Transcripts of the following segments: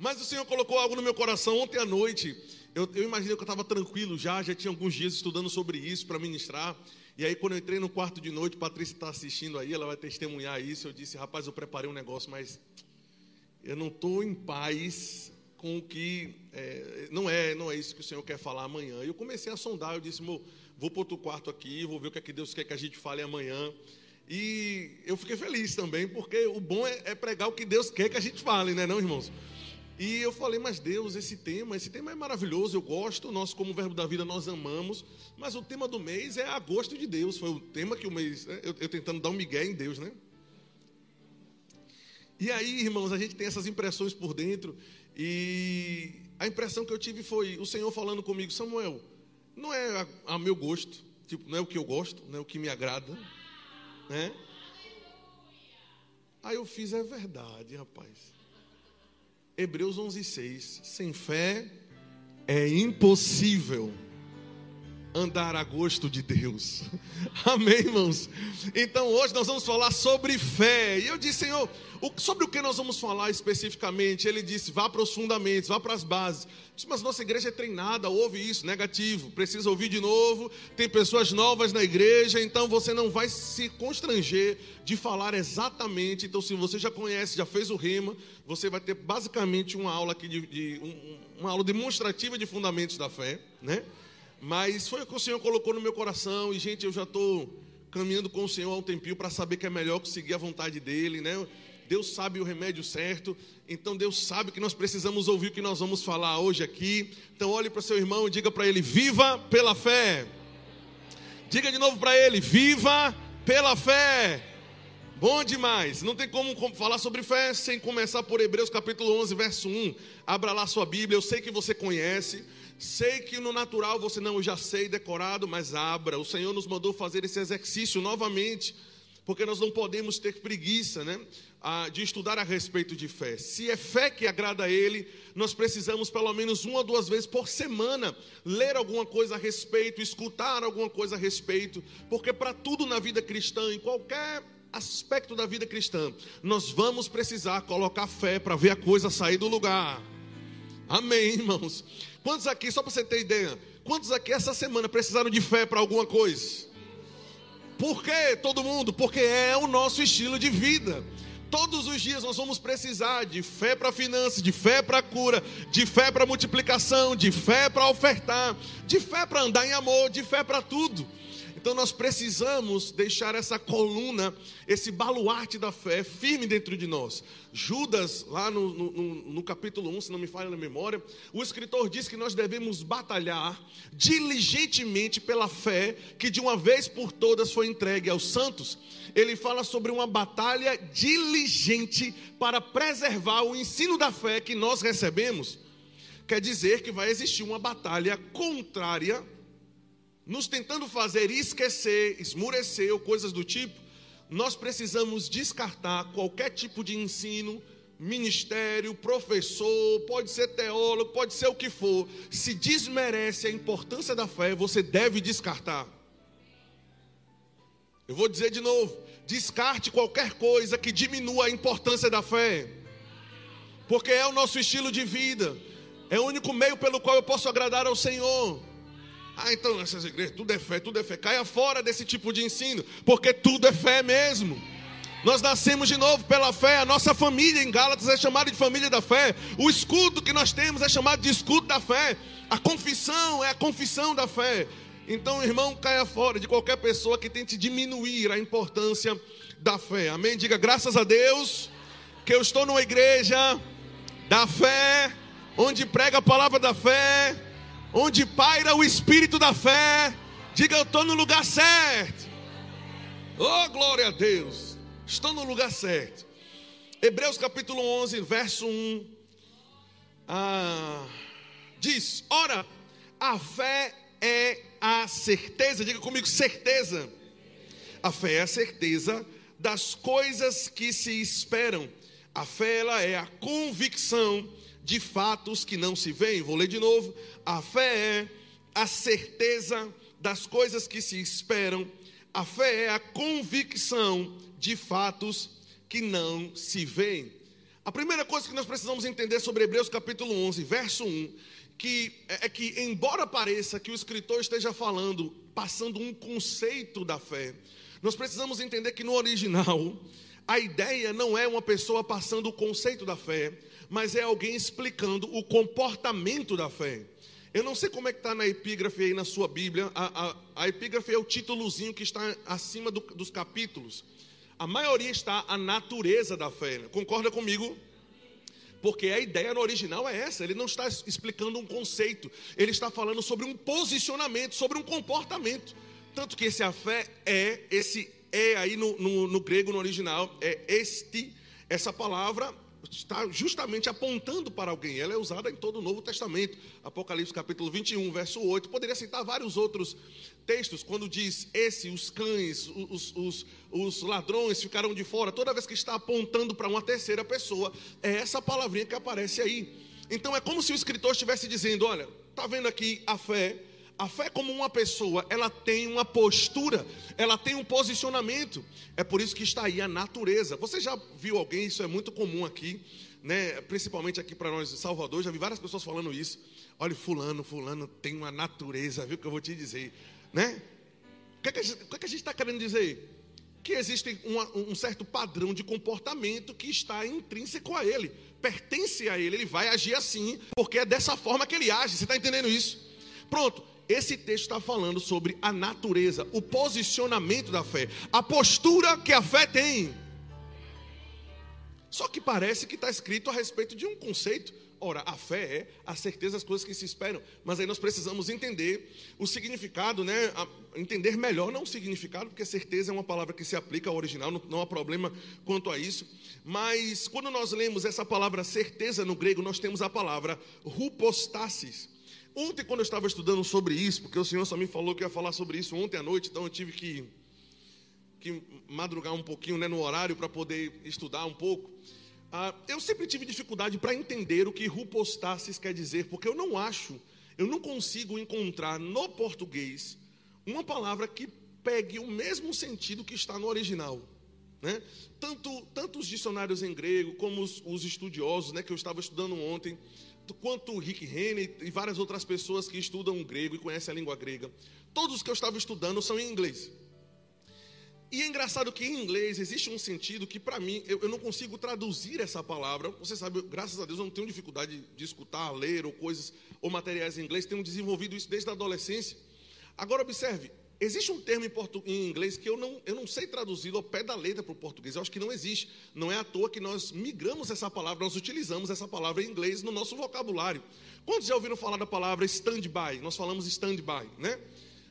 Mas o Senhor colocou algo no meu coração ontem à noite. Eu, eu imaginei que eu estava tranquilo já, já tinha alguns dias estudando sobre isso para ministrar. E aí, quando eu entrei no quarto de noite, Patrícia está assistindo aí, ela vai testemunhar isso. Eu disse, rapaz, eu preparei um negócio, mas eu não estou em paz com o que é, não é não é isso que o Senhor quer falar amanhã. Eu comecei a sondar, eu disse, vou para outro quarto aqui, vou ver o que é que Deus quer que a gente fale amanhã. E eu fiquei feliz também, porque o bom é, é pregar o que Deus quer que a gente fale, né, não, irmãos? E eu falei, mas Deus, esse tema, esse tema é maravilhoso, eu gosto, nós como Verbo da Vida nós amamos, mas o tema do mês é agosto de Deus, foi o tema que o mês, né, eu, eu tentando dar um migué em Deus, né? E aí, irmãos, a gente tem essas impressões por dentro, e a impressão que eu tive foi o Senhor falando comigo, Samuel, não é a, a meu gosto, tipo, não é o que eu gosto, não é o que me agrada, né? Aí eu fiz, é verdade, rapaz. Hebreus 11:6. Sem fé é impossível andar a gosto de Deus. Amém, irmãos? Então hoje nós vamos falar sobre fé. E eu disse, Senhor, sobre o que nós vamos falar especificamente? Ele disse, vá para os fundamentos, vá para as bases. disse, mas nossa igreja é treinada, ouve isso, negativo, precisa ouvir de novo. Tem pessoas novas na igreja, então você não vai se constranger de falar exatamente. Então, se você já conhece, já fez o rema, você vai ter basicamente uma aula aqui de, de um, uma aula demonstrativa de fundamentos da fé, né? Mas foi o que o Senhor colocou no meu coração. E, gente, eu já estou caminhando com o Senhor há um tempinho para saber que é melhor seguir a vontade dEle, né? Deus sabe o remédio certo. Então, Deus sabe que nós precisamos ouvir o que nós vamos falar hoje aqui. Então, olhe para seu irmão e diga para ele: Viva pela fé. Diga de novo para ele: Viva pela fé. Bom demais. Não tem como falar sobre fé sem começar por Hebreus capítulo 11, verso 1. Abra lá sua Bíblia. Eu sei que você conhece. Sei que no natural você não, eu já sei decorado, mas abra. O Senhor nos mandou fazer esse exercício novamente, porque nós não podemos ter preguiça, né? de estudar a respeito de fé. Se é fé que agrada a Ele, nós precisamos pelo menos uma ou duas vezes por semana ler alguma coisa a respeito, escutar alguma coisa a respeito, porque para tudo na vida cristã, em qualquer aspecto da vida cristã, nós vamos precisar colocar fé para ver a coisa sair do lugar. Amém, irmãos. Quantos aqui, só para você ter ideia, quantos aqui essa semana precisaram de fé para alguma coisa? Por que todo mundo? Porque é o nosso estilo de vida. Todos os dias nós vamos precisar de fé para finanças, de fé para cura, de fé para multiplicação, de fé para ofertar, de fé para andar em amor, de fé para tudo. Então nós precisamos deixar essa coluna, esse baluarte da fé firme dentro de nós. Judas, lá no, no, no, capítulo 1, se não me falha na memória, o escritor diz que nós devemos batalhar diligentemente pela fé que de uma vez por todas foi entregue aos santos. Ele fala sobre uma batalha diligente para preservar o ensino da fé que nós recebemos. Quer dizer que vai existir uma batalha contrária nos tentando fazer esquecer, esmurecer ou coisas do tipo, nós precisamos descartar qualquer tipo de ensino, ministério, professor, pode ser teólogo, pode ser o que for. Se desmerece a importância da fé, você deve descartar. Eu vou dizer de novo: descarte qualquer coisa que diminua a importância da fé, porque é o nosso estilo de vida, é o único meio pelo qual eu posso agradar ao Senhor. Ah, então nessas igrejas tudo é fé, tudo é fé. Caia fora desse tipo de ensino, porque tudo é fé mesmo. Nós nascemos de novo pela fé. A nossa família em Gálatas é chamada de família da fé. O escudo que nós temos é chamado de escudo da fé. A confissão é a confissão da fé. Então, irmão, caia fora de qualquer pessoa que tente diminuir a importância da fé. Amém? Diga graças a Deus que eu estou numa igreja da fé, onde prega a palavra da fé onde paira o espírito da fé, diga eu estou no lugar certo. Oh, glória a Deus, estou no lugar certo. Hebreus capítulo 11, verso 1. Ah, diz: Ora, a fé é a certeza, diga comigo, certeza. A fé é a certeza das coisas que se esperam. A fé ela é a convicção de fatos que não se veem. Vou ler de novo. A fé é a certeza das coisas que se esperam. A fé é a convicção de fatos que não se veem. A primeira coisa que nós precisamos entender sobre Hebreus capítulo 11, verso 1, que é, é que embora pareça que o escritor esteja falando, passando um conceito da fé, nós precisamos entender que no original a ideia não é uma pessoa passando o conceito da fé, mas é alguém explicando o comportamento da fé. Eu não sei como é que está na epígrafe aí na sua Bíblia. A, a, a epígrafe é o títulozinho que está acima do, dos capítulos. A maioria está a natureza da fé. Concorda comigo? Porque a ideia no original é essa. Ele não está explicando um conceito. Ele está falando sobre um posicionamento, sobre um comportamento. Tanto que esse a fé é, esse é aí no, no, no grego, no original, é este. Essa palavra está justamente apontando para alguém. Ela é usada em todo o Novo Testamento. Apocalipse capítulo 21, verso 8. Poderia citar vários outros textos, quando diz esse, os cães, os, os, os ladrões ficaram de fora. Toda vez que está apontando para uma terceira pessoa, é essa palavrinha que aparece aí. Então é como se o escritor estivesse dizendo: olha, está vendo aqui a fé a fé como uma pessoa, ela tem uma postura, ela tem um posicionamento. É por isso que está aí a natureza. Você já viu alguém, isso é muito comum aqui, né? principalmente aqui para nós em Salvador, já vi várias pessoas falando isso. Olha, fulano, fulano tem uma natureza, viu que eu vou te dizer, né? O que, é que, a gente está querendo dizer? Que existe um certo padrão de comportamento que está intrínseco a ele, pertence a ele, ele vai agir assim, porque é dessa forma que ele age. Você está entendendo isso? Pronto, esse texto está falando sobre a natureza, o posicionamento da fé, a postura que a fé tem. Só que parece que está escrito a respeito de um conceito. Ora, a fé é a certeza das coisas que se esperam. Mas aí nós precisamos entender o significado, né? entender melhor, não o significado, porque certeza é uma palavra que se aplica ao original, não, não há problema quanto a isso. Mas quando nós lemos essa palavra certeza no grego, nós temos a palavra rupostasis. Ontem, quando eu estava estudando sobre isso, porque o Senhor só me falou que ia falar sobre isso ontem à noite, então eu tive que, que madrugar um pouquinho né, no horário para poder estudar um pouco. Ah, eu sempre tive dificuldade para entender o que rupostasis quer dizer, porque eu não acho, eu não consigo encontrar no português uma palavra que pegue o mesmo sentido que está no original. Né? Tanto, tanto os dicionários em grego, como os, os estudiosos, né, que eu estava estudando ontem, quanto Rick Rennie e várias outras pessoas que estudam grego e conhecem a língua grega. Todos que eu estava estudando são em inglês. E é engraçado que em inglês existe um sentido que, para mim, eu, eu, não consigo traduzir essa palavra. Você sabe, graças a Deus, eu não tenho dificuldade de escutar, ler ou coisas ou materiais em inglês. Tenho desenvolvido isso desde a adolescência. Agora, observe: Existe um termo em, em, inglês que eu não, eu não sei traduzir ao pé da letra para o português. Eu acho que não existe. Não é à toa que nós migramos essa palavra, nós utilizamos essa palavra em inglês no nosso vocabulário. Quantos já ouviram falar da palavra stand-by? Nós falamos stand-by, né?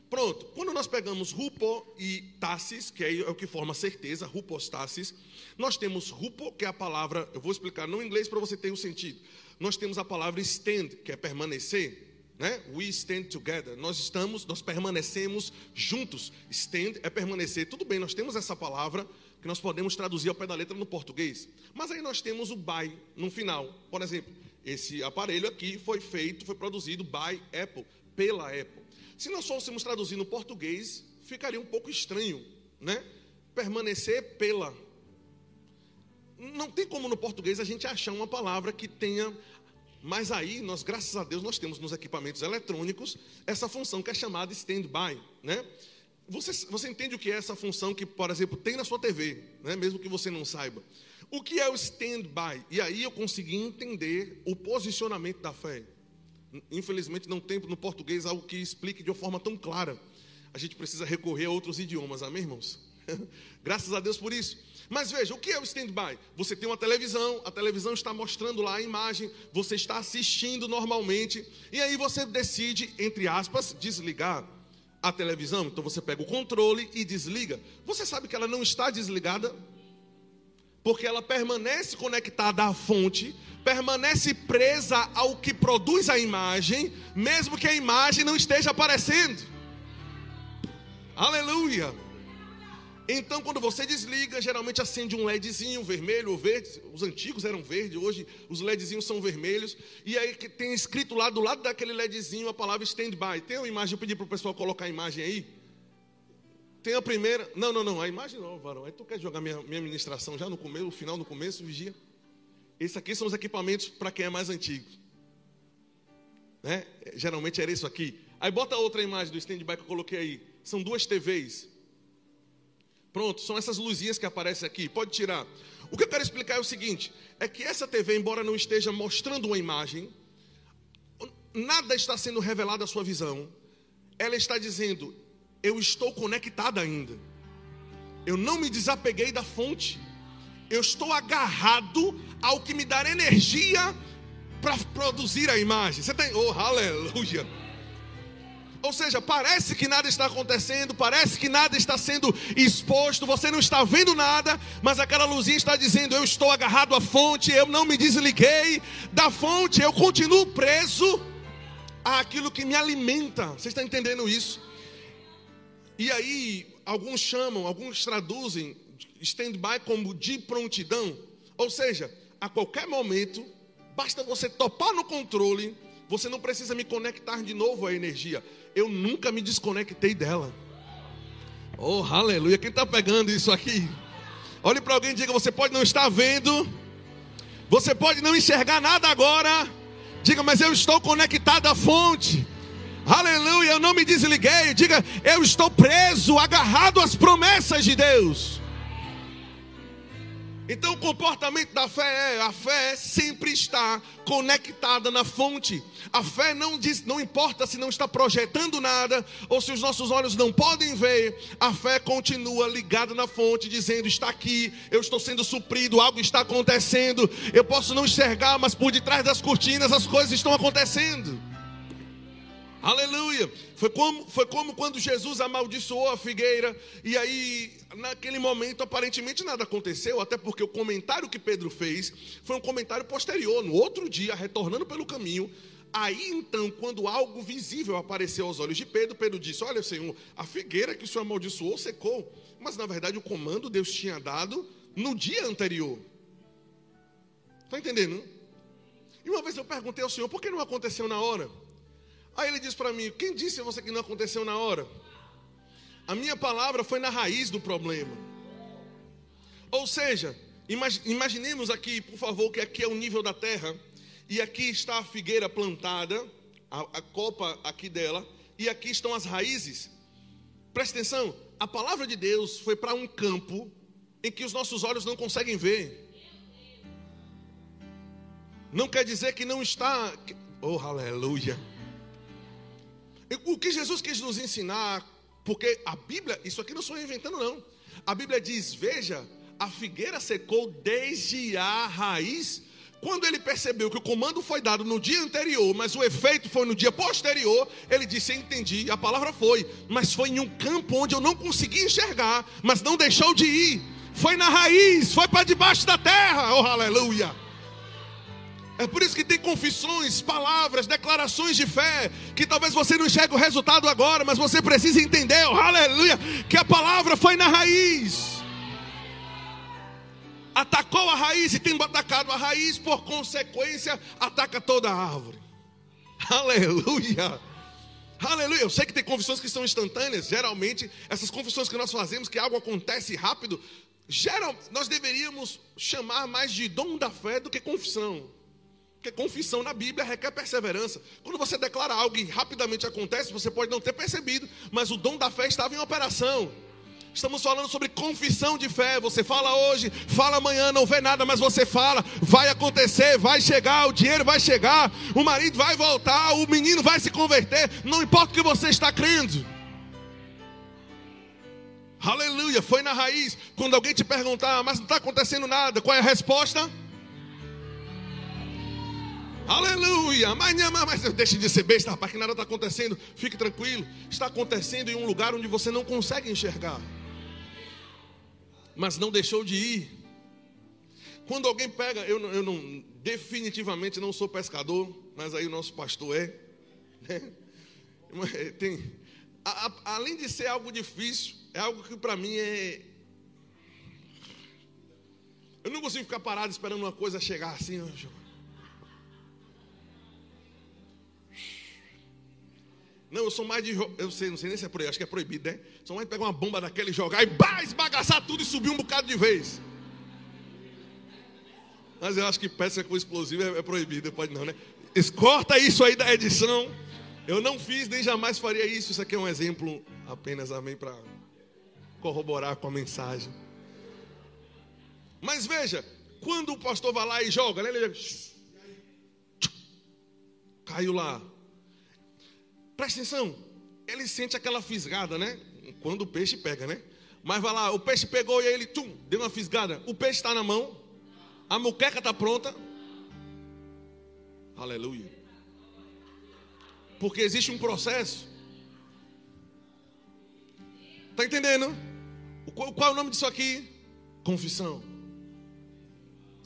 Pronto. Quando nós pegamos rupo e tassis, que é o que forma certeza, rupostasis, nós temos rupo, que é a palavra, eu vou explicar no inglês para você ter o um sentido. Nós temos a palavra stand, que é permanecer né? We stand together. Nós estamos, nós permanecemos juntos. Stand é permanecer. Tudo bem, nós temos essa palavra que nós podemos traduzir ao pé da letra no português. Mas aí nós temos o by no final. Por exemplo, esse aparelho aqui foi feito, foi produzido by Apple, pela Apple. Se nós fôssemos traduzir no português, ficaria um pouco estranho, né? Permanecer pela. Não tem como no português a gente achar uma palavra que tenha mas aí, nós, graças a Deus, nós temos nos equipamentos eletrônicos essa função que é chamada stand-by, né? Você, você entende o que é essa função que, por exemplo, tem na sua TV, né? mesmo que você não saiba. O que é o stand-by? E aí eu consegui entender o posicionamento da fé. Infelizmente não tem no português algo que explique de uma forma tão clara. A gente precisa recorrer a outros idiomas, amém, irmãos? Graças a Deus por isso. Mas veja, o que é o stand-by? Você tem uma televisão, a televisão está mostrando lá a imagem, você está assistindo normalmente, e aí você decide, entre aspas, desligar a televisão. Então você pega o controle e desliga. Você sabe que ela não está desligada, porque ela permanece conectada à fonte, permanece presa ao que produz a imagem, mesmo que a imagem não esteja aparecendo. Aleluia! Então, quando você desliga, geralmente acende um LEDzinho vermelho ou verde. Os antigos eram verde, hoje os LEDzinhos são vermelhos. E aí tem escrito lá do lado daquele LEDzinho a palavra stand-by. Tem uma imagem, eu pedi para o pessoal colocar a imagem aí. Tem a primeira. Não, não, não, a imagem não, varão. Aí tu quer jogar minha, minha já no começo, no final, no começo, vigia. Esses aqui são os equipamentos para quem é mais antigo. Né? Geralmente era isso aqui. Aí bota outra imagem do stand-by que eu coloquei aí. São duas TVs. Pronto, são essas luzinhas que aparecem aqui. Pode tirar. O que eu quero explicar é o seguinte: é que essa TV, embora não esteja mostrando uma imagem, nada está sendo revelado à sua visão. Ela está dizendo: eu estou conectada ainda. Eu não me desapeguei da fonte. Eu estou agarrado ao que me dá energia para produzir a imagem. Você tem, oh, aleluia. Ou seja, parece que nada está acontecendo, parece que nada está sendo exposto, você não está vendo nada, mas aquela luzinha está dizendo: Eu estou agarrado à fonte, eu não me desliguei da fonte, eu continuo preso àquilo que me alimenta. Você está entendendo isso? E aí, alguns chamam, alguns traduzem stand-by como de prontidão, ou seja, a qualquer momento, basta você topar no controle, você não precisa me conectar de novo à energia. Eu nunca me desconectei dela. Oh, aleluia. Quem está pegando isso aqui? Olhe para alguém e diga: Você pode não estar vendo, você pode não enxergar nada agora. Diga, mas eu estou conectado à fonte. Aleluia, eu não me desliguei. Diga, eu estou preso, agarrado às promessas de Deus. Então o comportamento da fé é, a fé sempre está conectada na fonte. A fé não diz, não importa se não está projetando nada ou se os nossos olhos não podem ver, a fé continua ligada na fonte, dizendo: está aqui, eu estou sendo suprido, algo está acontecendo. Eu posso não enxergar, mas por detrás das cortinas as coisas estão acontecendo. Aleluia. Foi como, foi como quando Jesus amaldiçoou a figueira, e aí, naquele momento, aparentemente nada aconteceu, até porque o comentário que Pedro fez foi um comentário posterior, no outro dia, retornando pelo caminho. Aí então, quando algo visível apareceu aos olhos de Pedro, Pedro disse: Olha, Senhor, a figueira que o Senhor amaldiçoou secou. Mas na verdade o comando Deus tinha dado no dia anterior. Está entendendo? E uma vez eu perguntei ao Senhor: por que não aconteceu na hora? Aí ele diz para mim: Quem disse a você que não aconteceu na hora? A minha palavra foi na raiz do problema. Ou seja, imaginemos aqui, por favor, que aqui é o nível da terra, e aqui está a figueira plantada, a, a copa aqui dela, e aqui estão as raízes. Presta atenção, a palavra de Deus foi para um campo em que os nossos olhos não conseguem ver. Não quer dizer que não está. Oh, aleluia. O que Jesus quis nos ensinar, porque a Bíblia, isso aqui não sou inventando, não. A Bíblia diz: veja, a figueira secou desde a raiz. Quando ele percebeu que o comando foi dado no dia anterior, mas o efeito foi no dia posterior, ele disse: Entendi, a palavra foi, mas foi em um campo onde eu não consegui enxergar, mas não deixou de ir. Foi na raiz, foi para debaixo da terra, oh aleluia. É por isso que tem confissões, palavras, declarações de fé, que talvez você não enxergue o resultado agora, mas você precisa entender, oh, aleluia, que a palavra foi na raiz. Atacou a raiz e tendo atacado a raiz, por consequência, ataca toda a árvore. Aleluia. Aleluia. Eu sei que tem confissões que são instantâneas. Geralmente, essas confissões que nós fazemos, que algo acontece rápido, geral, nós deveríamos chamar mais de dom da fé do que confissão. Porque confissão na Bíblia requer perseverança. Quando você declara algo e rapidamente acontece, você pode não ter percebido, mas o dom da fé estava em operação. Estamos falando sobre confissão de fé. Você fala hoje, fala amanhã, não vê nada, mas você fala, vai acontecer, vai chegar, o dinheiro vai chegar, o marido vai voltar, o menino vai se converter, não importa o que você está crendo. Aleluia, foi na raiz. Quando alguém te perguntar, mas não está acontecendo nada, qual é a resposta? Aleluia! Mas, mas deixe de ser besta, rapaz, que nada está acontecendo. Fique tranquilo. Está acontecendo em um lugar onde você não consegue enxergar. Mas não deixou de ir. Quando alguém pega, eu, eu não, definitivamente não sou pescador, mas aí o nosso pastor é. Né? Tem, a, a, além de ser algo difícil, é algo que para mim é. Eu não consigo ficar parado esperando uma coisa chegar assim. Não, eu sou mais de. Eu sei, não sei nem se é proibido, acho que é proibido, né? Sou mais de pegar uma bomba daquele e jogar e bah, esbagaçar tudo e subir um bocado de vez. Mas eu acho que pesca com explosivo é, é proibido, pode não, né? Corta isso aí da edição. Eu não fiz nem jamais faria isso. Isso aqui é um exemplo apenas, amém, para corroborar com a mensagem. Mas veja, quando o pastor vai lá e joga, né, ele caiu lá. Presta atenção, ele sente aquela fisgada, né? Quando o peixe pega, né? Mas vai lá, o peixe pegou e ele tum, deu uma fisgada. O peixe está na mão, a muqueca está pronta. Aleluia. Porque existe um processo. Está entendendo? Qual é o nome disso aqui? Confissão.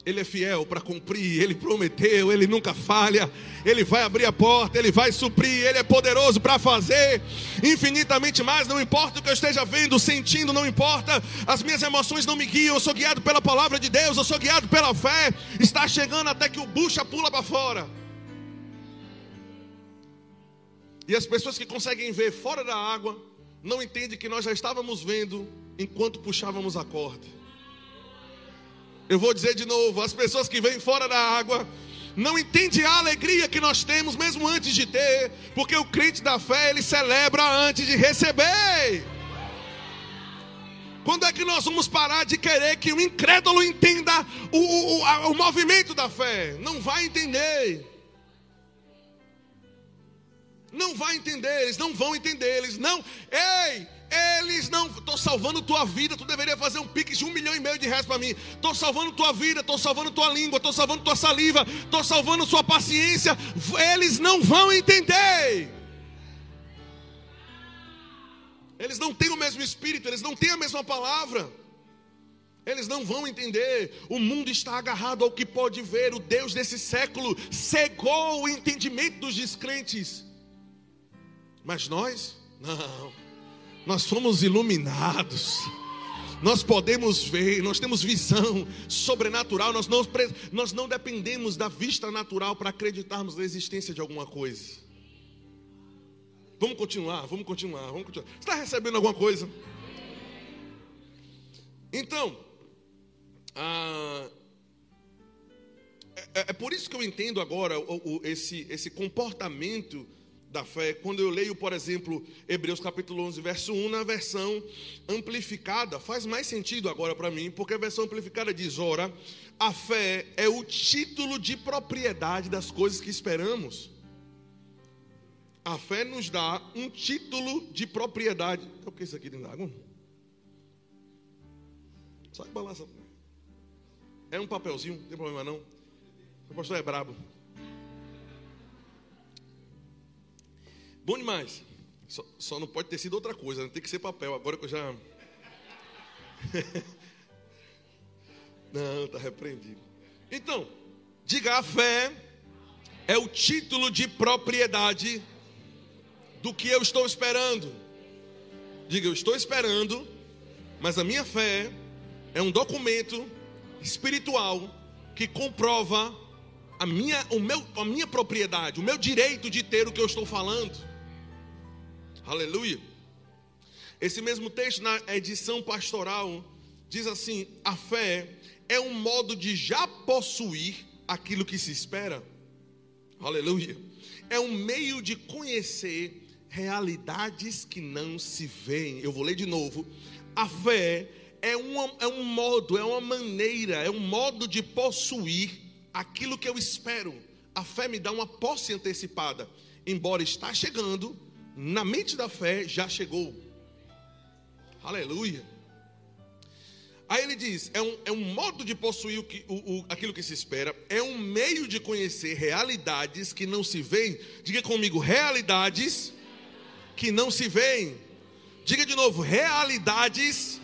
Ele é fiel para cumprir, ele prometeu, ele nunca falha, ele vai abrir a porta, ele vai suprir, ele é poderoso para fazer infinitamente mais. Não importa o que eu esteja vendo, sentindo, não importa, as minhas emoções não me guiam. Eu sou guiado pela palavra de Deus, eu sou guiado pela fé. Está chegando até que o bucha pula para fora. E as pessoas que conseguem ver fora da água não entendem que nós já estávamos vendo enquanto puxávamos a corda. Eu vou dizer de novo: as pessoas que vêm fora da água não entendem a alegria que nós temos, mesmo antes de ter, porque o crente da fé ele celebra antes de receber. Quando é que nós vamos parar de querer que o incrédulo entenda o, o, o, o movimento da fé? Não vai entender. Não vai entender, eles não vão entender, eles não. Ei, eles não. Estou salvando tua vida. Tu deveria fazer um pique de um milhão e meio de reais para mim. Estou salvando tua vida. Estou salvando tua língua. Estou salvando tua saliva. Estou salvando sua paciência. Eles não vão entender. Eles não têm o mesmo espírito. Eles não têm a mesma palavra. Eles não vão entender. O mundo está agarrado ao que pode ver. O Deus desse século cegou o entendimento dos descrentes. Mas nós, não. Nós somos iluminados. Nós podemos ver, nós temos visão sobrenatural, nós não, nós não dependemos da vista natural para acreditarmos na existência de alguma coisa. Vamos continuar, vamos continuar, vamos continuar. Você está recebendo alguma coisa? Então, ah, é, é, por isso que eu entendo agora o, o, esse, esse comportamento da fé. Quando eu leio, por exemplo, Hebreus capítulo 11, verso 1, na versão amplificada, faz mais sentido agora para mim, porque a versão amplificada diz: ora, a fé é o título de propriedade das coisas que esperamos. A fé nos dá um título de propriedade. É o que é isso aqui dentro d'água? Só que balança. É um papelzinho, não tem problema não. O pastor é brabo. Bom demais. Só, só, não pode ter sido outra coisa, né? tem que ser papel. Agora que eu já. não, está repreendido. Então, diga a fé é o título de propriedade do que eu estou esperando. Diga, eu estou esperando, mas a minha fé é um documento espiritual que comprova a minha, o meu, a minha propriedade, o meu direito de ter o que eu estou falando. Aleluia. Esse mesmo texto, na edição pastoral, diz assim: a fé é um modo de já possuir aquilo que se espera. Aleluia. É um meio de conhecer realidades que não se veem. Eu vou ler de novo. A fé é, uma, é um modo, é uma maneira, é um modo de possuir aquilo que eu espero. A fé me dá uma posse antecipada, embora está chegando, na mente da fé já chegou. Aleluia. Aí ele diz: é um, é um modo de possuir o que, o, o, aquilo que se espera, é um meio de conhecer realidades que não se veem. Diga comigo: realidades que não se veem. Diga de novo: realidades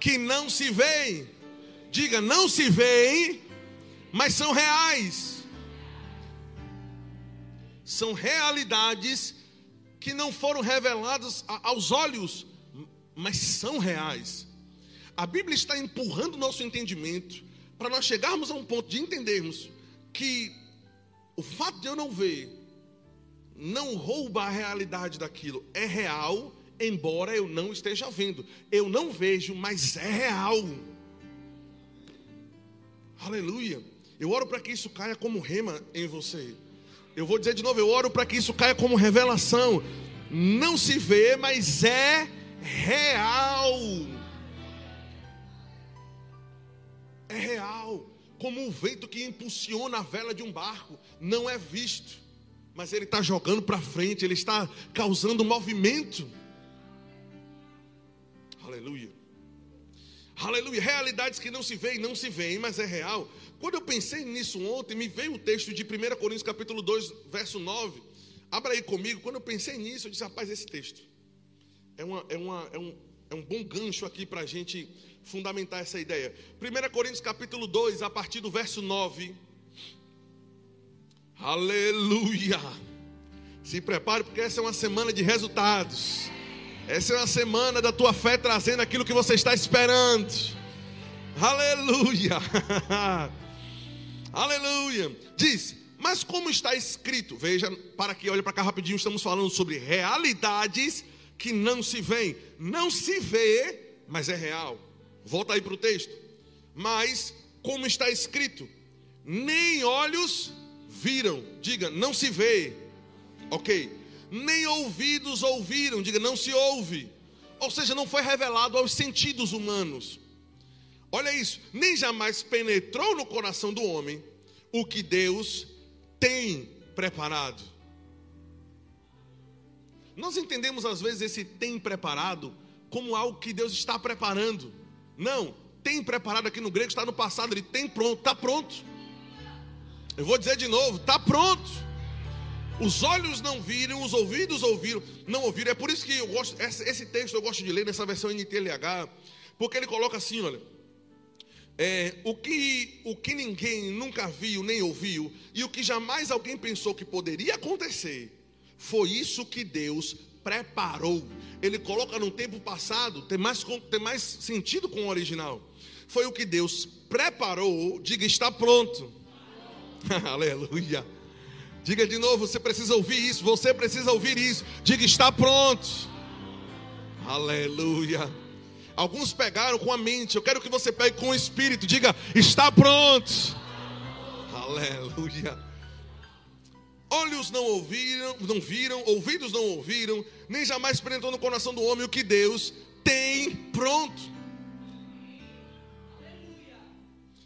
que não se veem. Diga: não se veem, mas são reais. São realidades que não foram revelados aos olhos, mas são reais. A Bíblia está empurrando o nosso entendimento para nós chegarmos a um ponto de entendermos que o fato de eu não ver não rouba a realidade daquilo, é real, embora eu não esteja vendo. Eu não vejo, mas é real. Aleluia. Eu oro para que isso caia como rema em você. Eu vou dizer de novo, eu oro para que isso caia como revelação. Não se vê, mas é real. É real. Como o vento que impulsiona a vela de um barco. Não é visto, mas ele está jogando para frente, ele está causando movimento. Aleluia. Aleluia. Realidades que não se veem, não se veem, mas é real. Quando eu pensei nisso ontem, me veio o texto de 1 Coríntios capítulo 2, verso 9. Abra aí comigo. Quando eu pensei nisso, eu disse, rapaz, esse texto é, uma, é, uma, é, um, é um bom gancho aqui para a gente fundamentar essa ideia. 1 Coríntios capítulo 2, a partir do verso 9. Aleluia. Se prepare, porque essa é uma semana de resultados. Essa é uma semana da tua fé trazendo aquilo que você está esperando. Aleluia. Aleluia. Diz, mas como está escrito, veja, para que olhe para cá rapidinho, estamos falando sobre realidades que não se veem. Não se vê, mas é real. Volta aí para o texto. Mas, como está escrito, nem olhos viram, diga, não se vê, ok? Nem ouvidos ouviram, diga, não se ouve. Ou seja, não foi revelado aos sentidos humanos. Olha isso, nem jamais penetrou no coração do homem o que Deus tem preparado. Nós entendemos às vezes esse tem preparado como algo que Deus está preparando. Não, tem preparado aqui no grego está no passado, ele tem pronto, está pronto. Eu vou dizer de novo, está pronto. Os olhos não viram, os ouvidos ouviram, não ouviram. É por isso que eu gosto, esse texto eu gosto de ler nessa versão NTLH, porque ele coloca assim, olha, é, o, que, o que ninguém nunca viu nem ouviu, e o que jamais alguém pensou que poderia acontecer, foi isso que Deus preparou. Ele coloca no tempo passado, tem mais, tem mais sentido com o original. Foi o que Deus preparou, diga, está pronto. Aleluia. Diga de novo, você precisa ouvir isso, você precisa ouvir isso. Diga, está pronto. Aleluia. Alguns pegaram com a mente. Eu quero que você pegue com o espírito. Diga: está pronto. Aleluia. Olhos não ouviram, não viram, ouvidos não ouviram, nem jamais penetrou no coração do homem o que Deus tem pronto.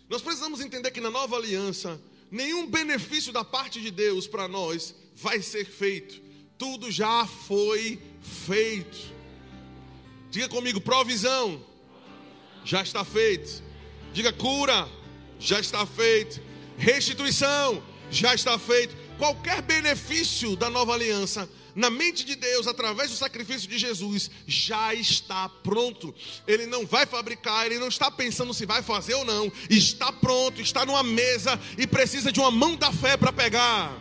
Nós precisamos entender que na nova aliança, nenhum benefício da parte de Deus para nós vai ser feito. Tudo já foi feito. Diga comigo, provisão. Já está feito. Diga cura. Já está feito. Restituição. Já está feito. Qualquer benefício da nova aliança na mente de Deus, através do sacrifício de Jesus, já está pronto. Ele não vai fabricar, ele não está pensando se vai fazer ou não. Está pronto, está numa mesa e precisa de uma mão da fé para pegar.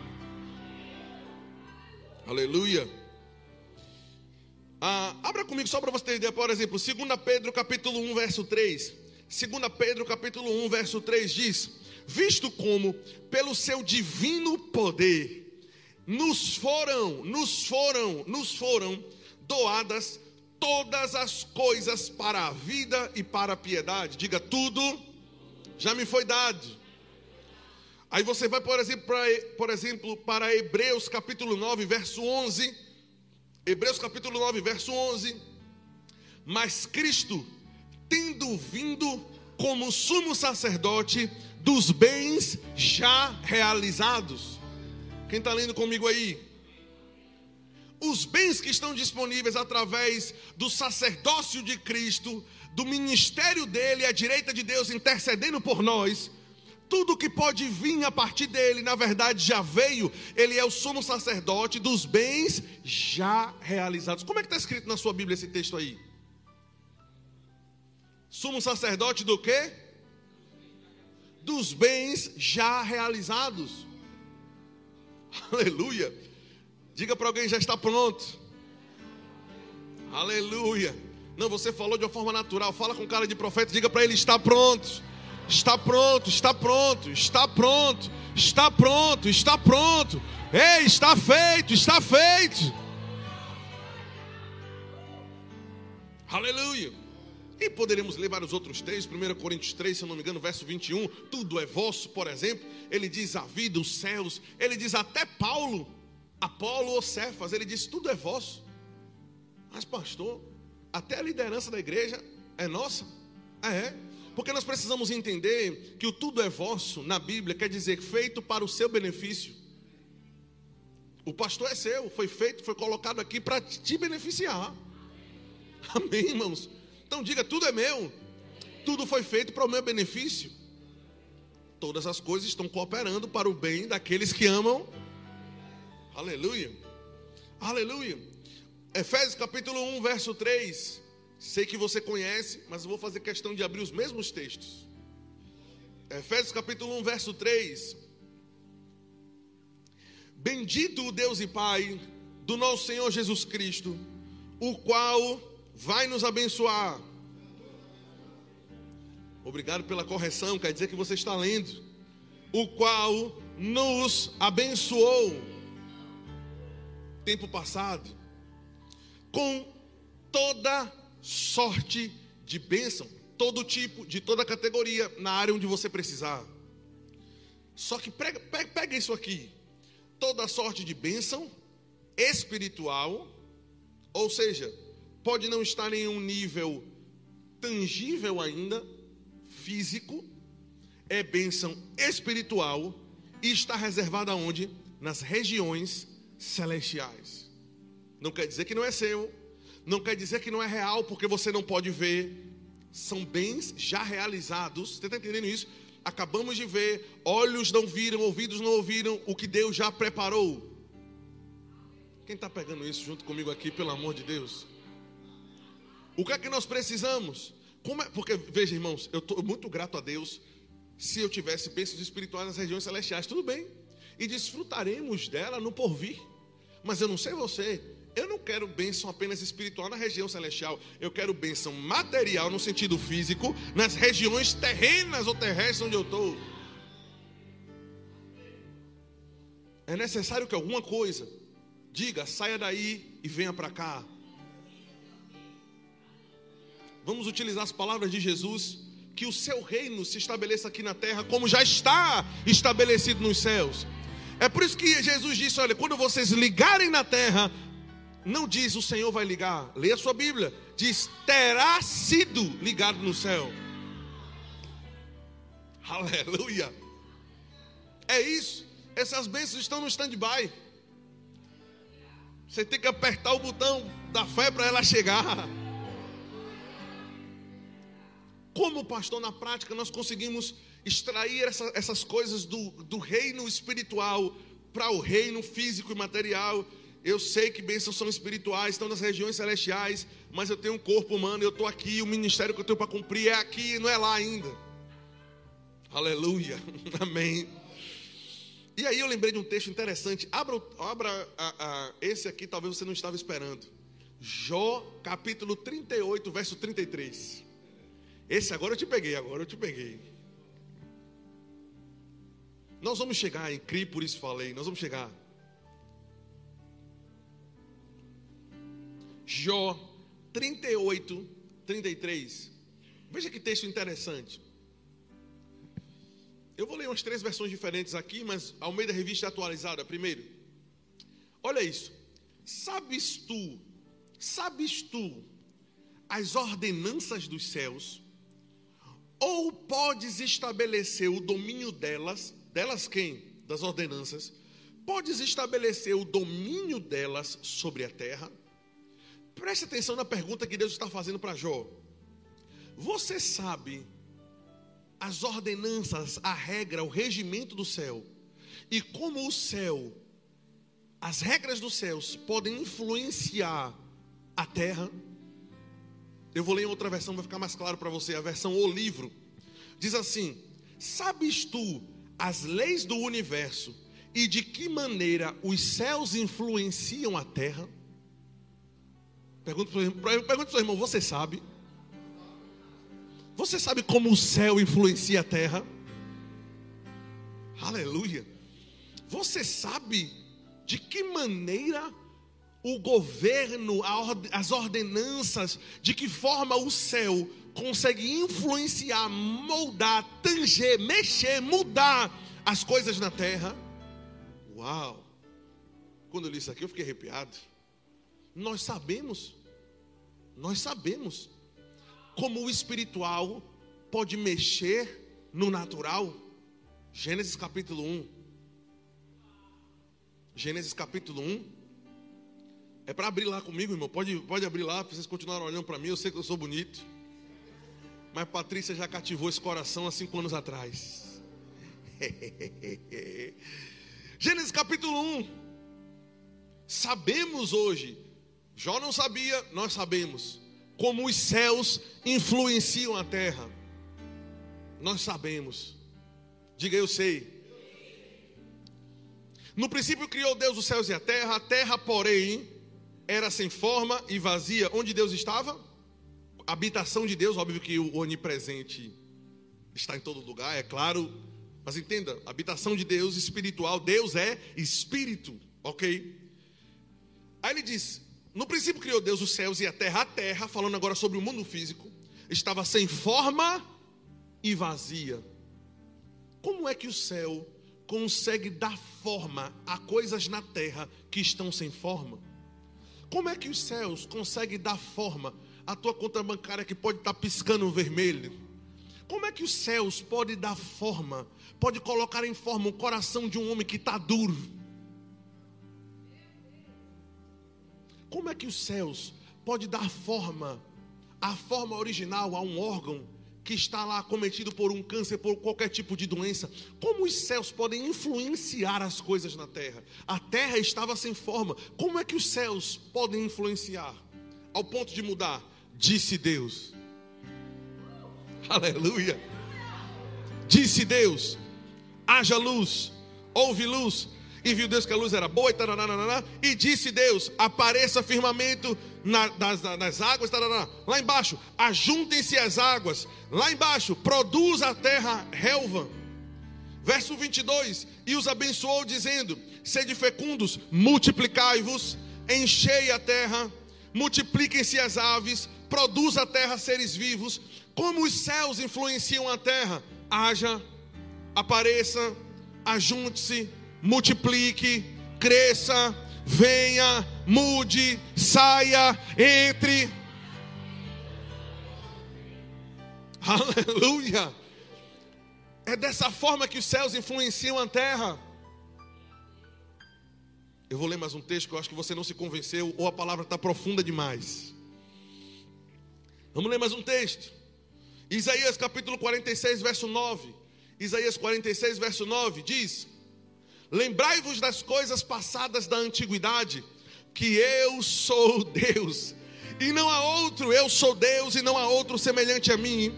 Aleluia. Ah, abra comigo só para você ideia, por exemplo, 2 Pedro capítulo 1, verso 3. 2 Pedro capítulo 1, verso 3 diz: Visto como pelo seu divino poder nos foram, nos foram, nos foram doadas todas as coisas para a vida e para a piedade. Diga tudo já me foi dado. Aí você vai, por exemplo, para, por exemplo, para Hebreus capítulo 9, verso 11 Hebreus capítulo 9, verso 11. Mas Cristo, tendo vindo como sumo sacerdote dos bens já realizados. Quem está lendo comigo aí? Os bens que estão disponíveis através do sacerdócio de Cristo, do ministério dele à direita de Deus intercedendo por nós, tudo que pode vir a partir dele, na verdade já veio. Ele é o sumo sacerdote dos bens já realizados. Como é que está escrito na sua Bíblia esse texto aí? Sumo sacerdote do quê? Dos bens já realizados. Aleluia. Diga para alguém, já está pronto. Aleluia. Não, você falou de uma forma natural. Fala com cara de profeta, diga para ele, está pronto. Está pronto, está pronto, está pronto, está pronto, está pronto. Ei, está feito, está feito. Aleluia. E poderemos ler vários outros textos, 1 Coríntios 3, se eu não me engano, verso 21, tudo é vosso, por exemplo. Ele diz a vida, os céus. Ele diz até Paulo, Apolo ou Cefas, ele diz tudo é vosso. Mas pastor, até a liderança da igreja é nossa? É. Porque nós precisamos entender que o tudo é vosso na Bíblia quer dizer feito para o seu benefício. O pastor é seu, foi feito, foi colocado aqui para te beneficiar. Amém, irmãos? Então diga: tudo é meu, tudo foi feito para o meu benefício. Todas as coisas estão cooperando para o bem daqueles que amam. Aleluia, aleluia. Efésios capítulo 1, verso 3. Sei que você conhece, mas vou fazer questão de abrir os mesmos textos. Efésios capítulo 1, verso 3. Bendito o Deus e Pai do nosso Senhor Jesus Cristo, o qual vai nos abençoar. Obrigado pela correção, quer dizer que você está lendo. O qual nos abençoou. Tempo passado. Com toda sorte de bênção, todo tipo, de toda categoria, na área onde você precisar. Só que pega, pega, pega isso aqui: toda sorte de bênção espiritual, ou seja, pode não estar em um nível tangível ainda, físico, é bênção espiritual e está reservada onde? Nas regiões celestiais. Não quer dizer que não é seu, não quer dizer que não é real, porque você não pode ver. São bens já realizados. Você está entendendo isso? Acabamos de ver, olhos não viram, ouvidos não ouviram o que Deus já preparou. Quem está pegando isso junto comigo aqui, pelo amor de Deus? O que é que nós precisamos? É? Porque, veja, irmãos, eu estou muito grato a Deus. Se eu tivesse bênçãos espirituais nas regiões celestiais, tudo bem. E desfrutaremos dela no porvir. Mas eu não sei você, eu não quero bênção apenas espiritual na região celestial. Eu quero bênção material no sentido físico, nas regiões terrenas ou terrestres onde eu estou. É necessário que alguma coisa diga, saia daí e venha para cá. Vamos utilizar as palavras de Jesus, que o seu reino se estabeleça aqui na terra como já está estabelecido nos céus. É por isso que Jesus disse: olha, quando vocês ligarem na terra, não diz o Senhor vai ligar, leia a sua Bíblia, diz terá sido ligado no céu. Aleluia. É isso. Essas bênçãos estão no stand-by. Você tem que apertar o botão da fé para ela chegar. Como pastor, na prática, nós conseguimos extrair essa, essas coisas do, do reino espiritual para o reino físico e material. Eu sei que bênçãos são espirituais, estão nas regiões celestiais, mas eu tenho um corpo humano, eu estou aqui, o ministério que eu tenho para cumprir é aqui, não é lá ainda. Aleluia, amém. E aí eu lembrei de um texto interessante. Abra, abra a, a, esse aqui, talvez você não estava esperando. Jó, capítulo 38, verso 33. Esse agora eu te peguei, agora eu te peguei. Nós vamos chegar em CRI, por isso falei, nós vamos chegar. Jó 38, 33. Veja que texto interessante. Eu vou ler umas três versões diferentes aqui, mas ao meio da revista atualizada primeiro. Olha isso. Sabes tu, sabes tu as ordenanças dos céus? Ou podes estabelecer o domínio delas, delas quem? Das ordenanças. Podes estabelecer o domínio delas sobre a terra? Preste atenção na pergunta que Deus está fazendo para Jó. Você sabe as ordenanças, a regra, o regimento do céu, e como o céu, as regras dos céus podem influenciar a terra? Eu vou ler em outra versão, vai ficar mais claro para você. A versão O Livro diz assim: Sabes tu as leis do universo e de que maneira os céus influenciam a terra? Pergunta para o seu irmão: Você sabe? Você sabe como o céu influencia a terra? Aleluia. Você sabe de que maneira o governo, as ordenanças, de que forma o céu consegue influenciar, moldar, tanger, mexer, mudar as coisas na terra. Uau! Quando eu li isso aqui, eu fiquei arrepiado. Nós sabemos, nós sabemos como o espiritual pode mexer no natural. Gênesis capítulo 1. Gênesis capítulo 1. É para abrir lá comigo, irmão. Pode, pode abrir lá, para vocês continuarem olhando para mim. Eu sei que eu sou bonito. Mas Patrícia já cativou esse coração há cinco anos atrás. Gênesis capítulo 1. Sabemos hoje, Jó não sabia, nós sabemos, como os céus influenciam a terra. Nós sabemos. Diga eu sei. No princípio criou Deus os céus e a terra, a terra, porém, era sem forma e vazia. Onde Deus estava? habitação de Deus, óbvio que o onipresente está em todo lugar, é claro, mas entenda, habitação de Deus espiritual, Deus é espírito, ok? Aí ele diz: no princípio criou Deus os céus e a terra, a terra, falando agora sobre o mundo físico, estava sem forma e vazia. Como é que o céu consegue dar forma a coisas na terra que estão sem forma? Como é que os céus conseguem dar forma a tua conta bancária que pode estar piscando vermelho. Como é que os céus podem dar forma, pode colocar em forma o coração de um homem que está duro? Como é que os céus pode dar forma, a forma original a um órgão que está lá cometido por um câncer, por qualquer tipo de doença? Como os céus podem influenciar as coisas na terra? A terra estava sem forma. Como é que os céus podem influenciar ao ponto de mudar? Disse Deus. Aleluia. Disse Deus: haja luz, houve luz. E viu Deus que a luz era boa e E disse Deus: apareça firmamento na, das, nas águas. Lá embaixo, ajuntem-se as águas. Lá embaixo, produza a terra relva. Verso 22: E os abençoou, dizendo: Sede fecundos, multiplicai-vos, enchei a terra, multipliquem-se as aves, produz a terra seres vivos, como os céus influenciam a terra. Haja, apareça, ajunte-se, multiplique, cresça, venha, mude, saia, entre. Aleluia! É dessa forma que os céus influenciam a terra. Eu vou ler mais um texto que eu acho que você não se convenceu, ou a palavra está profunda demais. Vamos ler mais um texto. Isaías capítulo 46, verso 9. Isaías 46, verso 9 diz: Lembrai-vos das coisas passadas da antiguidade, que eu sou Deus, e não há outro, eu sou Deus, e não há outro semelhante a mim,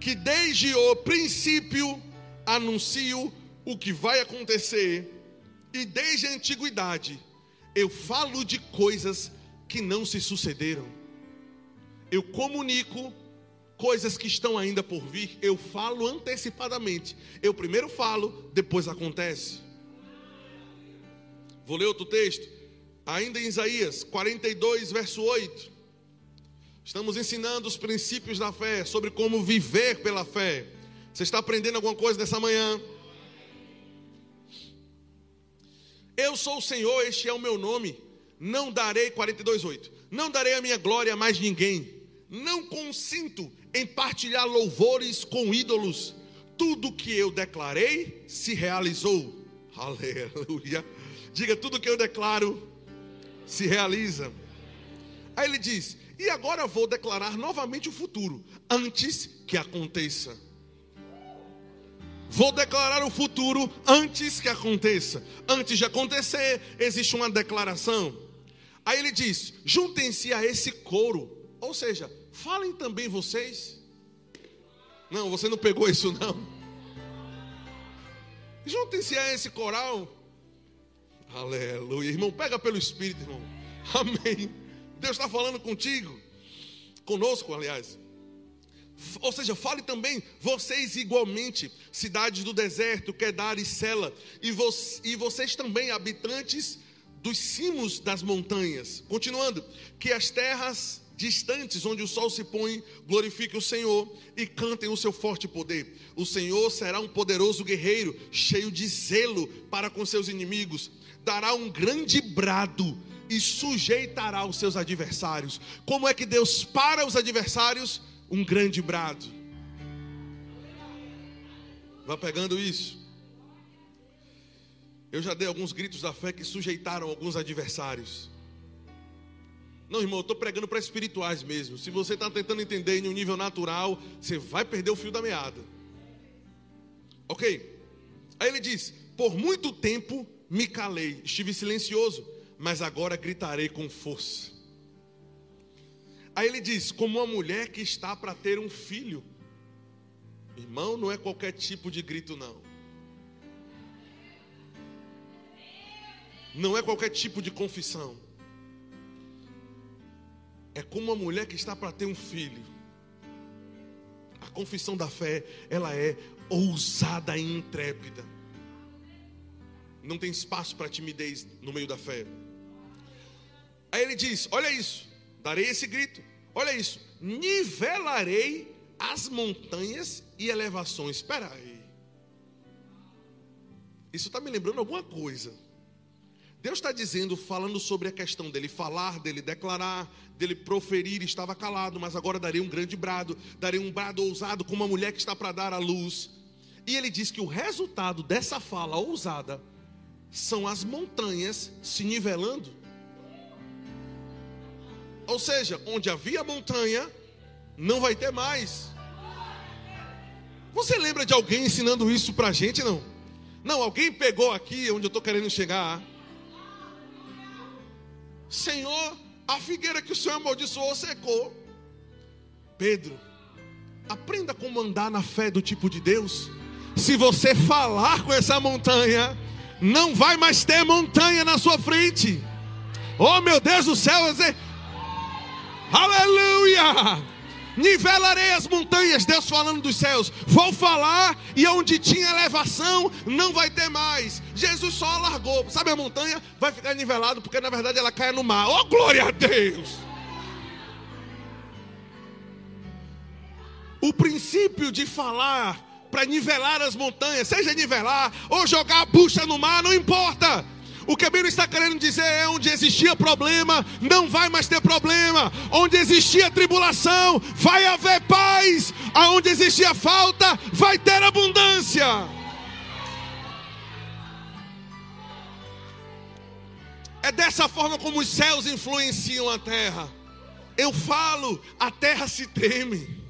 que desde o princípio anuncio o que vai acontecer, e desde a antiguidade eu falo de coisas que não se sucederam eu comunico coisas que estão ainda por vir, eu falo antecipadamente. Eu primeiro falo, depois acontece. Vou ler outro texto, ainda em Isaías 42, verso 8. Estamos ensinando os princípios da fé, sobre como viver pela fé. Você está aprendendo alguma coisa nessa manhã? Eu sou o Senhor, este é o meu nome. Não darei 42:8. Não darei a minha glória a mais ninguém não consinto em partilhar louvores com ídolos. Tudo que eu declarei se realizou. Aleluia. Diga, tudo que eu declaro se realiza. Aí ele diz: E agora vou declarar novamente o futuro, antes que aconteça. Vou declarar o futuro antes que aconteça. Antes de acontecer, existe uma declaração. Aí ele diz: juntem-se a esse coro. Ou seja, Falem também vocês. Não, você não pegou isso não. Juntem-se a esse coral. Aleluia. Irmão, pega pelo Espírito, irmão. Amém. Deus está falando contigo. Conosco, aliás. Ou seja, fale também, vocês igualmente, cidades do deserto, Kedar e Sela, e, vo e vocês também, habitantes dos cimos das montanhas. Continuando, que as terras distantes, onde o sol se põe, glorifiquem o Senhor e cantem o seu forte poder. O Senhor será um poderoso guerreiro, cheio de zelo para com seus inimigos. Dará um grande brado e sujeitará os seus adversários. Como é que Deus para os adversários? Um grande brado. Vá pegando isso. Eu já dei alguns gritos da fé que sujeitaram alguns adversários. Não, irmão, eu estou pregando para espirituais mesmo. Se você está tentando entender em um nível natural, você vai perder o fio da meada. Ok? Aí ele diz: Por muito tempo me calei, estive silencioso, mas agora gritarei com força. Aí ele diz: Como uma mulher que está para ter um filho. Irmão, não é qualquer tipo de grito, não. Não é qualquer tipo de confissão. É como uma mulher que está para ter um filho. A confissão da fé, ela é ousada e intrépida. Não tem espaço para timidez no meio da fé. Aí ele diz: Olha isso, darei esse grito. Olha isso, nivelarei as montanhas e elevações. Espera aí. Isso está me lembrando alguma coisa. Deus está dizendo, falando sobre a questão dele falar, dele declarar, dele proferir, estava calado, mas agora darei um grande brado, darei um brado ousado como uma mulher que está para dar à luz. E ele diz que o resultado dessa fala ousada são as montanhas se nivelando. Ou seja, onde havia montanha, não vai ter mais. Você lembra de alguém ensinando isso para a gente? Não. Não, alguém pegou aqui onde eu estou querendo chegar Senhor, a figueira que o Senhor amaldiçoou secou. Pedro, aprenda como andar na fé do tipo de Deus. Se você falar com essa montanha, não vai mais ter montanha na sua frente. Oh meu Deus do céu, aleluia! Nivelarei as montanhas, Deus falando dos céus, vou falar e onde tinha elevação não vai ter mais. Jesus só largou, sabe a montanha vai ficar nivelado porque na verdade ela cai no mar. Oh glória a Deus! O princípio de falar para nivelar as montanhas, seja nivelar ou jogar a bucha no mar, não importa. O que a Bíblia está querendo dizer é: onde existia problema, não vai mais ter problema. Onde existia tribulação, vai haver paz. Aonde existia falta, vai ter abundância. É dessa forma como os céus influenciam a terra. Eu falo, a terra se treme.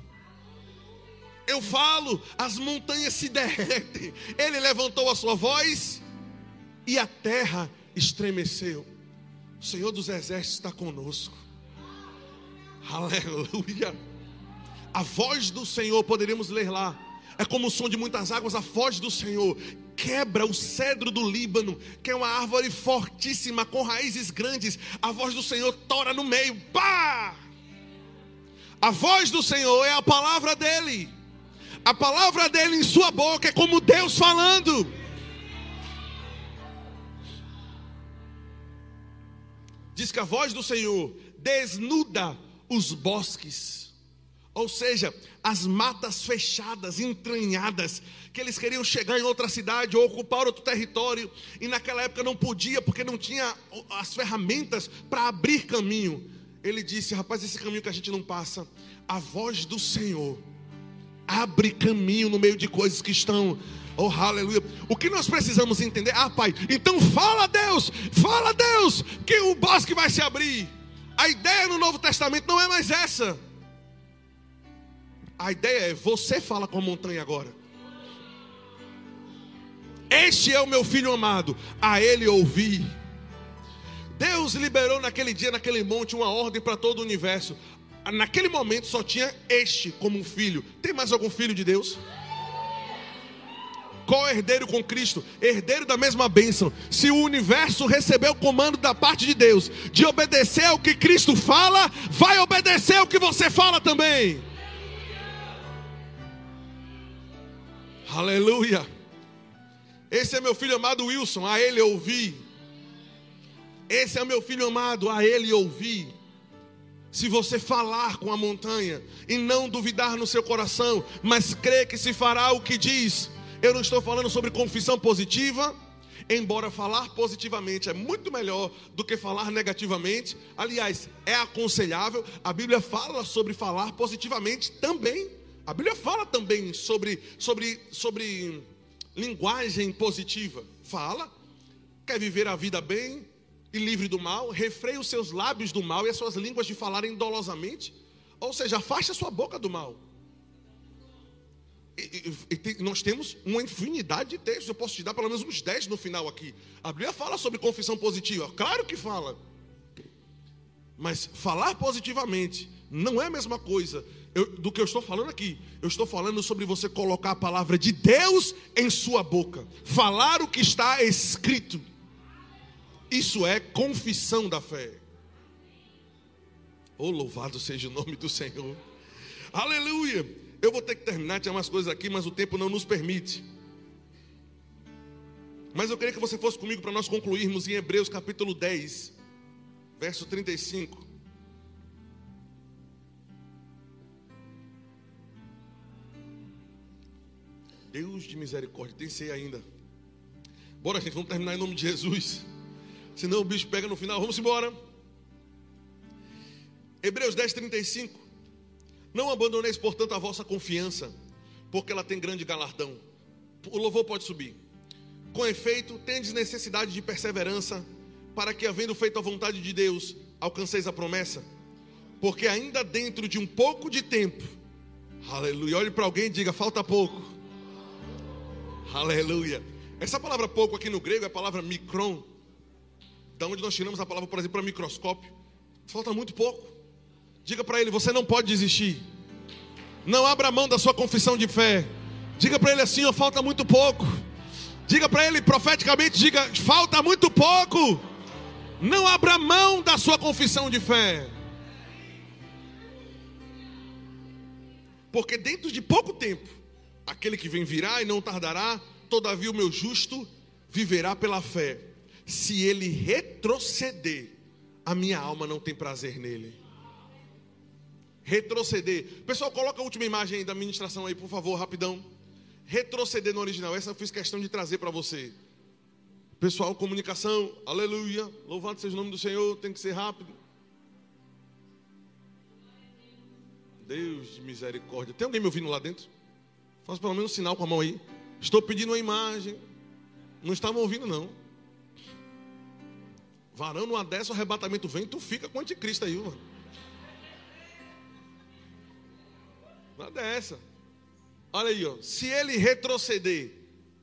Eu falo, as montanhas se derretem. Ele levantou a sua voz e a terra estremeceu. O Senhor dos Exércitos está conosco. Aleluia. A voz do Senhor, poderíamos ler lá, é como o som de muitas águas, a voz do Senhor quebra o cedro do Líbano, que é uma árvore fortíssima, com raízes grandes. A voz do Senhor tora no meio, pá! A voz do Senhor é a palavra dele. A palavra dele em sua boca é como Deus falando. Diz que a voz do Senhor desnuda os bosques, ou seja, as matas fechadas, entranhadas, que eles queriam chegar em outra cidade ou ocupar outro território, e naquela época não podia, porque não tinha as ferramentas para abrir caminho. Ele disse: Rapaz, esse caminho que a gente não passa, a voz do Senhor abre caminho no meio de coisas que estão Oh, aleluia. O que nós precisamos entender? Ah, Pai, então fala Deus, fala Deus, que o bosque vai se abrir. A ideia no Novo Testamento não é mais essa. A ideia é: você fala com a montanha agora. Este é o meu filho amado, a ele ouvi. Deus liberou naquele dia, naquele monte, uma ordem para todo o universo. Naquele momento só tinha este como um filho. Tem mais algum filho de Deus? Co-herdeiro com Cristo, herdeiro da mesma bênção. Se o universo recebeu o comando da parte de Deus de obedecer ao que Cristo fala, vai obedecer ao que você fala também. Aleluia. Esse é meu filho amado Wilson, a ele ouvi. Esse é meu filho amado, a ele ouvi. Se você falar com a montanha e não duvidar no seu coração, mas crer que se fará o que diz, eu não estou falando sobre confissão positiva, embora falar positivamente é muito melhor do que falar negativamente. Aliás, é aconselhável. A Bíblia fala sobre falar positivamente também. A Bíblia fala também sobre, sobre, sobre linguagem positiva. Fala. Quer viver a vida bem e livre do mal? Refreie os seus lábios do mal e as suas línguas de falarem dolosamente. Ou seja, afaste a sua boca do mal. Nós temos uma infinidade de textos. Eu posso te dar pelo menos uns 10 no final aqui. A Bíblia fala sobre confissão positiva. Claro que fala. Mas falar positivamente não é a mesma coisa eu, do que eu estou falando aqui. Eu estou falando sobre você colocar a palavra de Deus em sua boca. Falar o que está escrito. Isso é confissão da fé. Oh, louvado seja o nome do Senhor. Aleluia. Eu vou ter que terminar, tinha umas coisas aqui, mas o tempo não nos permite. Mas eu queria que você fosse comigo para nós concluirmos em Hebreus capítulo 10, verso 35. Deus de misericórdia, tem ser ainda. Bora, gente, vamos terminar em nome de Jesus. Senão o bicho pega no final. Vamos embora. Hebreus 10, 35. Não abandoneis, portanto, a vossa confiança, porque ela tem grande galardão. O louvor pode subir. Com efeito, tendes necessidade de perseverança, para que, havendo feito a vontade de Deus, alcanceis a promessa. Porque ainda dentro de um pouco de tempo, aleluia, olhe para alguém e diga: falta pouco. Aleluia. Essa palavra pouco aqui no grego é a palavra micron, da onde nós tiramos a palavra, por exemplo, para microscópio. Falta muito pouco. Diga para ele: você não pode desistir. Não abra mão da sua confissão de fé. Diga para ele assim: ó, falta muito pouco. Diga para ele profeticamente: diga, falta muito pouco. Não abra mão da sua confissão de fé. Porque dentro de pouco tempo, aquele que vem virá e não tardará, todavia o meu justo viverá pela fé. Se ele retroceder, a minha alma não tem prazer nele retroceder. Pessoal, coloca a última imagem aí da ministração aí, por favor, rapidão. Retroceder no original. Essa eu fiz questão de trazer para você. Pessoal, comunicação, aleluia. Louvado seja o nome do Senhor, tem que ser rápido. Deus de misericórdia. Tem alguém me ouvindo lá dentro? Faz pelo menos um sinal com a mão aí. Estou pedindo uma imagem. Não estavam ouvindo, não. Varão numa dessa, o arrebatamento vem, tu fica com o anticristo aí, mano. Nada é essa. Olha aí, ó. se ele retroceder,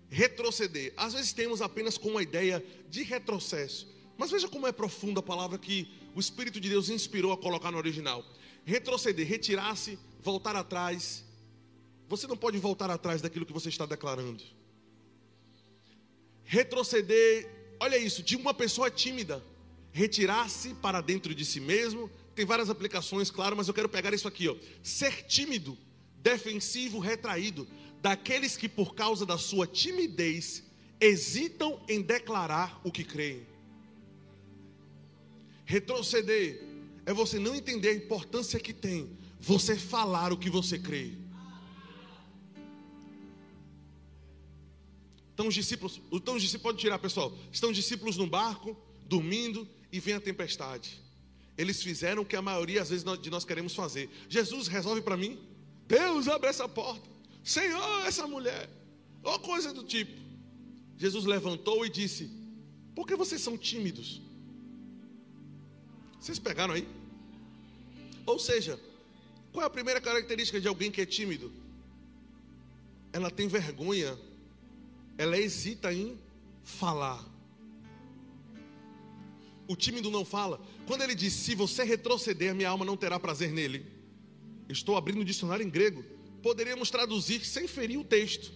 retroceder, às vezes temos apenas com uma ideia de retrocesso. Mas veja como é profunda a palavra que o Espírito de Deus inspirou a colocar no original. Retroceder, retirar-se, voltar atrás. Você não pode voltar atrás daquilo que você está declarando. Retroceder, olha isso, de uma pessoa tímida, retirar-se para dentro de si mesmo, tem várias aplicações, claro, mas eu quero pegar isso aqui, ó. Ser tímido, defensivo, retraído, daqueles que por causa da sua timidez hesitam em declarar o que creem. Retroceder é você não entender a importância que tem você falar o que você crê. Então os discípulos, então os discípulos pode tirar, pessoal. Estão os discípulos no barco, dormindo e vem a tempestade. Eles fizeram o que a maioria às vezes de nós queremos fazer. Jesus resolve para mim. Deus abre essa porta. Senhor, essa mulher. Ou coisa do tipo. Jesus levantou e disse: Por que vocês são tímidos? Vocês pegaram aí? Ou seja, qual é a primeira característica de alguém que é tímido? Ela tem vergonha, ela hesita em falar. O tímido não fala. Quando ele diz: Se você retroceder, minha alma não terá prazer nele. Estou abrindo o dicionário em grego. Poderíamos traduzir sem ferir o texto.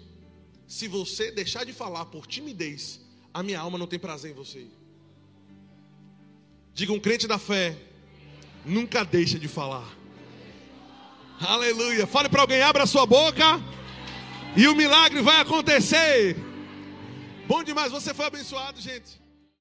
Se você deixar de falar por timidez, a minha alma não tem prazer em você. Diga um crente da fé, nunca deixa de falar. Aleluia. Fale para alguém, abra sua boca e o milagre vai acontecer. Bom demais, você foi abençoado, gente.